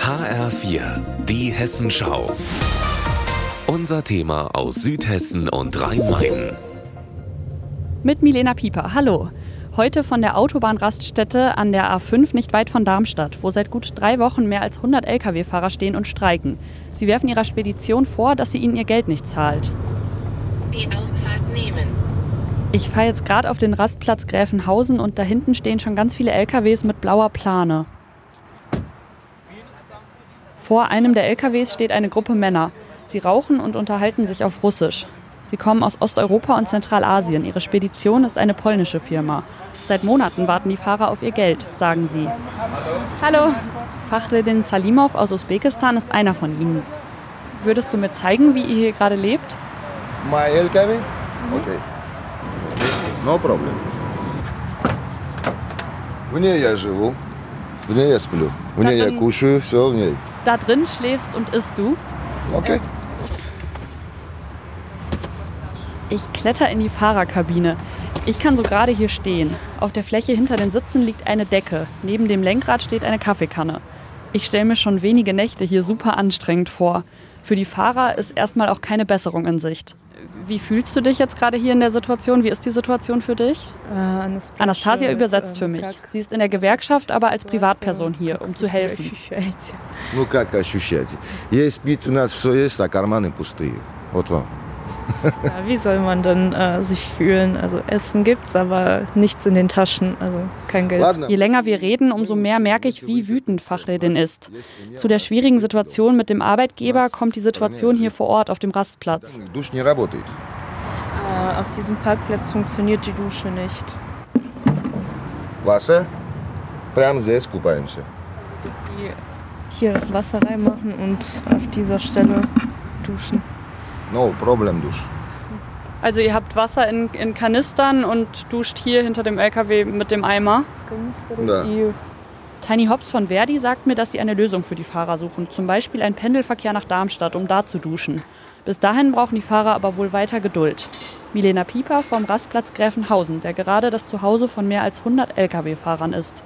HR4, die Hessenschau. Unser Thema aus Südhessen und Rhein-Main. Mit Milena Pieper. Hallo. Heute von der Autobahnraststätte an der A5 nicht weit von Darmstadt, wo seit gut drei Wochen mehr als 100 Lkw-Fahrer stehen und streiken. Sie werfen ihrer Spedition vor, dass sie ihnen ihr Geld nicht zahlt. Die Ausfahrt nehmen. Ich fahre jetzt gerade auf den Rastplatz Gräfenhausen und da hinten stehen schon ganz viele LKWs mit blauer Plane. Vor einem der LKWs steht eine Gruppe Männer. Sie rauchen und unterhalten sich auf Russisch. Sie kommen aus Osteuropa und Zentralasien. Ihre Spedition ist eine polnische Firma. Seit Monaten warten die Fahrer auf ihr Geld, sagen sie. Hallo. Fachredin Salimov aus Usbekistan ist einer von ihnen. Würdest du mir zeigen, wie ihr hier gerade lebt? My LKW? Okay. No problem. В ней я живу, в ней я сплю, в ней я Dann- кушаю, все в ней. Da drin schläfst und isst du? Окей? Ich kletter in die Fahrerkabine. Ich kann so gerade hier stehen. Auf der Fläche hinter den Sitzen liegt eine Decke. Neben dem Lenkrad steht eine Kaffeekanne. Ich stelle mir schon wenige Nächte hier super anstrengend vor. Für die Fahrer ist erstmal auch keine Besserung in Sicht. Wie fühlst du dich jetzt gerade hier in der Situation? Wie ist die Situation für dich? Anastasia übersetzt für mich. Sie ist in der Gewerkschaft, aber als Privatperson hier, um zu helfen. Ну как ощущать? Есть пить у нас все есть, а карманы пустые. Вот вам. Ja, wie soll man denn äh, sich fühlen? Also Essen gibt's, aber nichts in den Taschen, also kein Geld. Ладно. Je länger wir reden, umso mehr merke ich, wie wütend Fachredin ist. Zu der schwierigen Situation mit dem Arbeitgeber kommt die Situation hier vor Ort auf dem Rastplatz. Душ не работает. Äh, auf diesem Parkplatz funktioniert die Dusche nicht. Wasser? Прямо здесь купаемся. Dass sie hier Wasser reinmachen und auf dieser Stelle duschen. No problem dusch. Also ihr habt Wasser in, in Kanistern und duscht hier hinter dem LKW mit dem Eimer. Ja. Tiny Hobbs von Verdi sagt mir, dass sie eine Lösung für die Fahrer suchen. Zum Beispiel einen Pendelverkehr nach Darmstadt, um da zu duschen. Bis dahin brauchen die Fahrer aber wohl weiter Geduld. Milena Pieper vom Rastplatz Gräfenhausen, der gerade das Zuhause von mehr als 100 Lkw-Fahrern ist.